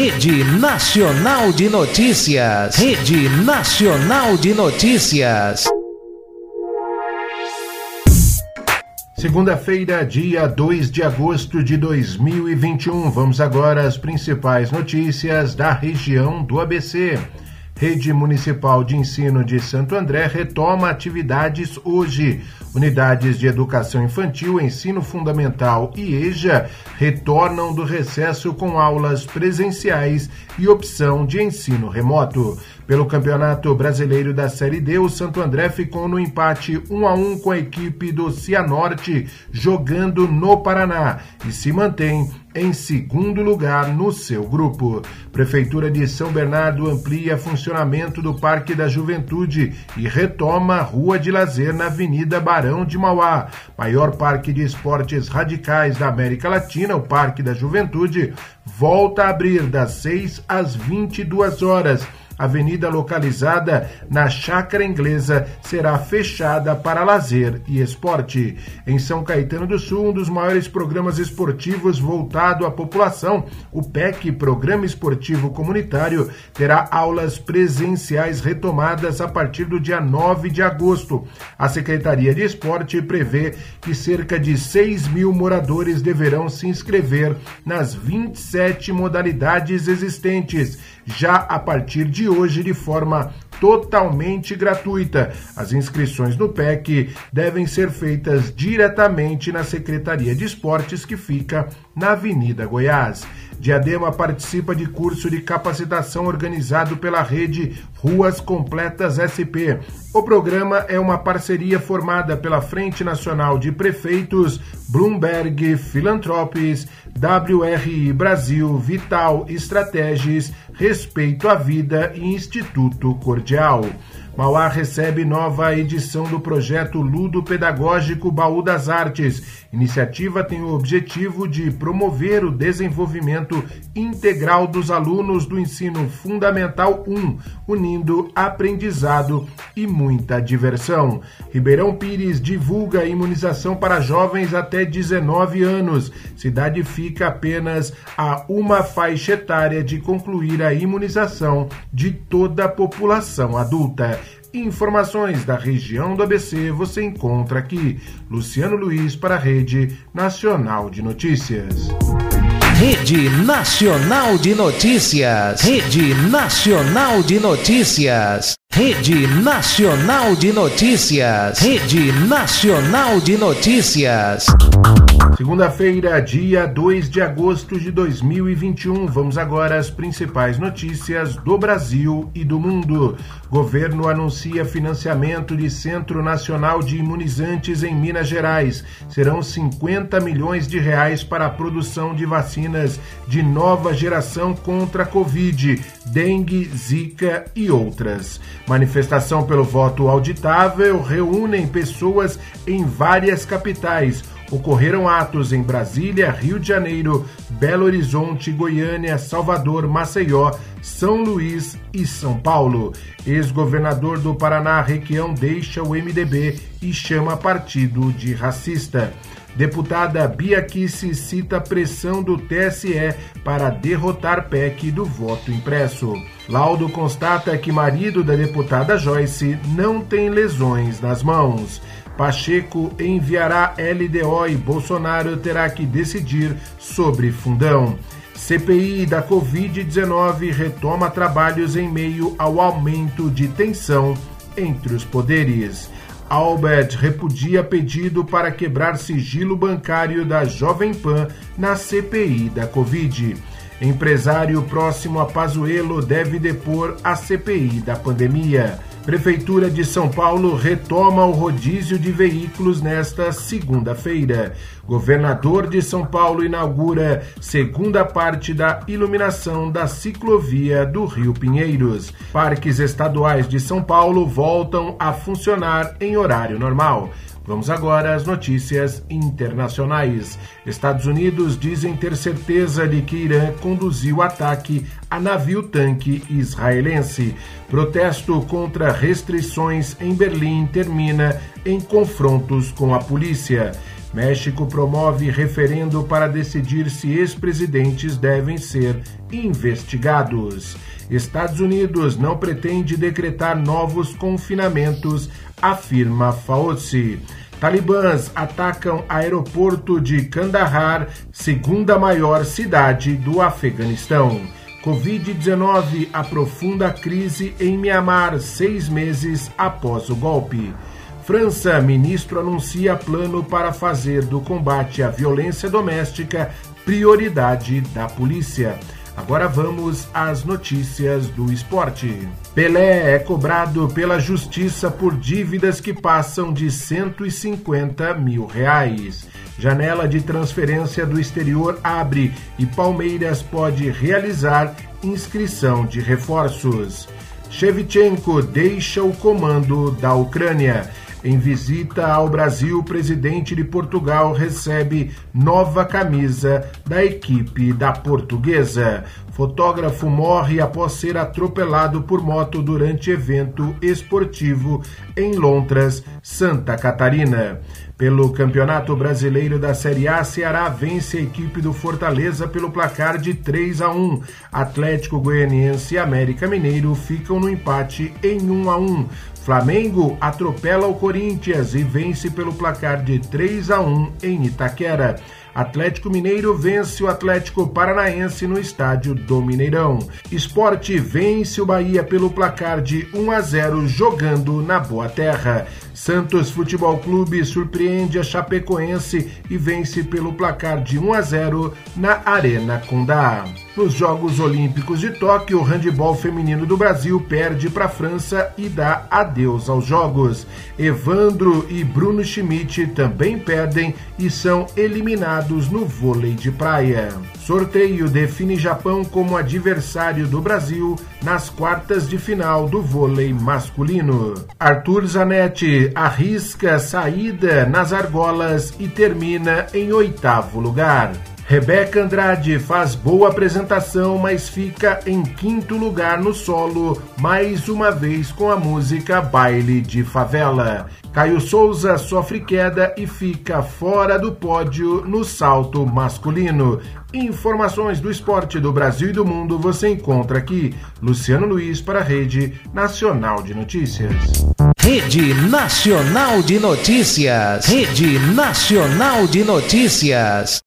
Rede Nacional de Notícias. Rede Nacional de Notícias. Segunda-feira, dia 2 de agosto de 2021. Vamos agora às principais notícias da região do ABC. Rede Municipal de Ensino de Santo André retoma atividades hoje. Unidades de Educação Infantil, Ensino Fundamental e EJA retornam do recesso com aulas presenciais e opção de ensino remoto. Pelo Campeonato Brasileiro da Série D, o Santo André ficou no empate 1 a 1 com a equipe do Cianorte, jogando no Paraná, e se mantém em segundo lugar no seu grupo. Prefeitura de São Bernardo amplia funcionamento do Parque da Juventude e retoma Rua de Lazer na Avenida Barão de Mauá. Maior parque de esportes radicais da América Latina, o Parque da Juventude, volta a abrir das 6 às 22 horas avenida localizada na Chácara Inglesa, será fechada para lazer e esporte. Em São Caetano do Sul, um dos maiores programas esportivos voltado à população, o PEC, Programa Esportivo Comunitário, terá aulas presenciais retomadas a partir do dia 9 de agosto. A Secretaria de Esporte prevê que cerca de 6 mil moradores deverão se inscrever nas 27 modalidades existentes já a partir de hoje de forma totalmente gratuita. As inscrições no PEC devem ser feitas diretamente na Secretaria de Esportes, que fica na Avenida Goiás. Diadema participa de curso de capacitação organizado pela rede Ruas Completas SP. O programa é uma parceria formada pela Frente Nacional de Prefeitos, Bloomberg Filantropes, WRI Brasil, Vital Estratégias, Respeito à Vida e Instituto Cordial. Mauá recebe nova edição do projeto Ludo Pedagógico Baú das Artes. Iniciativa tem o objetivo de promover o desenvolvimento integral dos alunos do ensino fundamental 1, unindo aprendizado e muita diversão. Ribeirão Pires divulga imunização para jovens até 19 anos. Cidade fica apenas a uma faixa etária de concluir a imunização de toda a população adulta. Informações da região do ABC você encontra aqui. Luciano Luiz para a Rede Nacional de Notícias. Rede Nacional de Notícias. Rede Nacional de Notícias. Rede Nacional de Notícias. Rede Nacional de Notícias. Segunda-feira, dia 2 de agosto de 2021. Vamos agora às principais notícias do Brasil e do mundo. Governo anuncia financiamento de Centro Nacional de Imunizantes em Minas Gerais. Serão 50 milhões de reais para a produção de vacinas de nova geração contra a Covid, dengue, zika e outras. Manifestação pelo voto auditável reúnem pessoas em várias capitais ocorreram atos em Brasília, Rio de Janeiro, Belo Horizonte, Goiânia, Salvador, Maceió, São Luís e São Paulo. Ex-governador do Paraná, Requião, deixa o MDB e chama partido de racista. Deputada Bia Kici cita pressão do TSE para derrotar PEC do voto impresso. Laudo constata que marido da deputada Joyce não tem lesões nas mãos. Pacheco enviará LDO e Bolsonaro terá que decidir sobre fundão. CPI da Covid-19 retoma trabalhos em meio ao aumento de tensão entre os poderes. Albert repudia pedido para quebrar sigilo bancário da Jovem Pan na CPI da Covid. Empresário próximo a Pazuello deve depor a CPI da pandemia. Prefeitura de São Paulo retoma o rodízio de veículos nesta segunda-feira. Governador de São Paulo inaugura segunda parte da iluminação da ciclovia do Rio Pinheiros. Parques estaduais de São Paulo voltam a funcionar em horário normal. Vamos agora às notícias internacionais. Estados Unidos dizem ter certeza de que Irã conduziu ataque a navio-tanque israelense. Protesto contra restrições em Berlim termina em confrontos com a polícia. México promove referendo para decidir se ex-presidentes devem ser investigados. Estados Unidos não pretende decretar novos confinamentos, afirma Fauci. Talibãs atacam aeroporto de Kandahar, segunda maior cidade do Afeganistão. Covid-19 aprofunda a crise em Mianmar seis meses após o golpe. França, ministro anuncia plano para fazer do combate à violência doméstica prioridade da polícia. Agora vamos às notícias do esporte. Pelé é cobrado pela justiça por dívidas que passam de 150 mil reais. Janela de transferência do exterior abre e Palmeiras pode realizar inscrição de reforços. Shevchenko deixa o comando da Ucrânia. Em visita ao Brasil, o presidente de Portugal recebe nova camisa da equipe da portuguesa. Fotógrafo morre após ser atropelado por moto durante evento esportivo em Lontras, Santa Catarina. Pelo Campeonato Brasileiro da Série A, Ceará vence a equipe do Fortaleza pelo placar de 3 a 1. Atlético Goianiense e América Mineiro ficam no empate em 1 a 1. Flamengo atropela o Corinthians e vence pelo placar de 3 a 1 em Itaquera. Atlético Mineiro vence o Atlético Paranaense no estádio do Mineirão. Esporte vence o Bahia pelo placar de 1 a 0 jogando na Boa Terra. Santos Futebol Clube surpreende a Chapecoense e vence pelo placar de 1 a 0 na Arena Condá. Nos Jogos Olímpicos de Tóquio, o handebol feminino do Brasil perde para a França e dá adeus aos Jogos. Evandro e Bruno Schmidt também perdem e são eliminados no vôlei de praia. Sorteio define Japão como adversário do Brasil nas quartas de final do vôlei masculino. Arthur Zanetti arrisca saída nas argolas e termina em oitavo lugar. Rebeca Andrade faz boa apresentação, mas fica em quinto lugar no solo, mais uma vez com a música Baile de Favela. Caio Souza sofre queda e fica fora do pódio no salto masculino. Informações do esporte do Brasil e do mundo você encontra aqui. Luciano Luiz para a Rede Nacional de Notícias. Rede Nacional de Notícias. Rede Nacional de Notícias.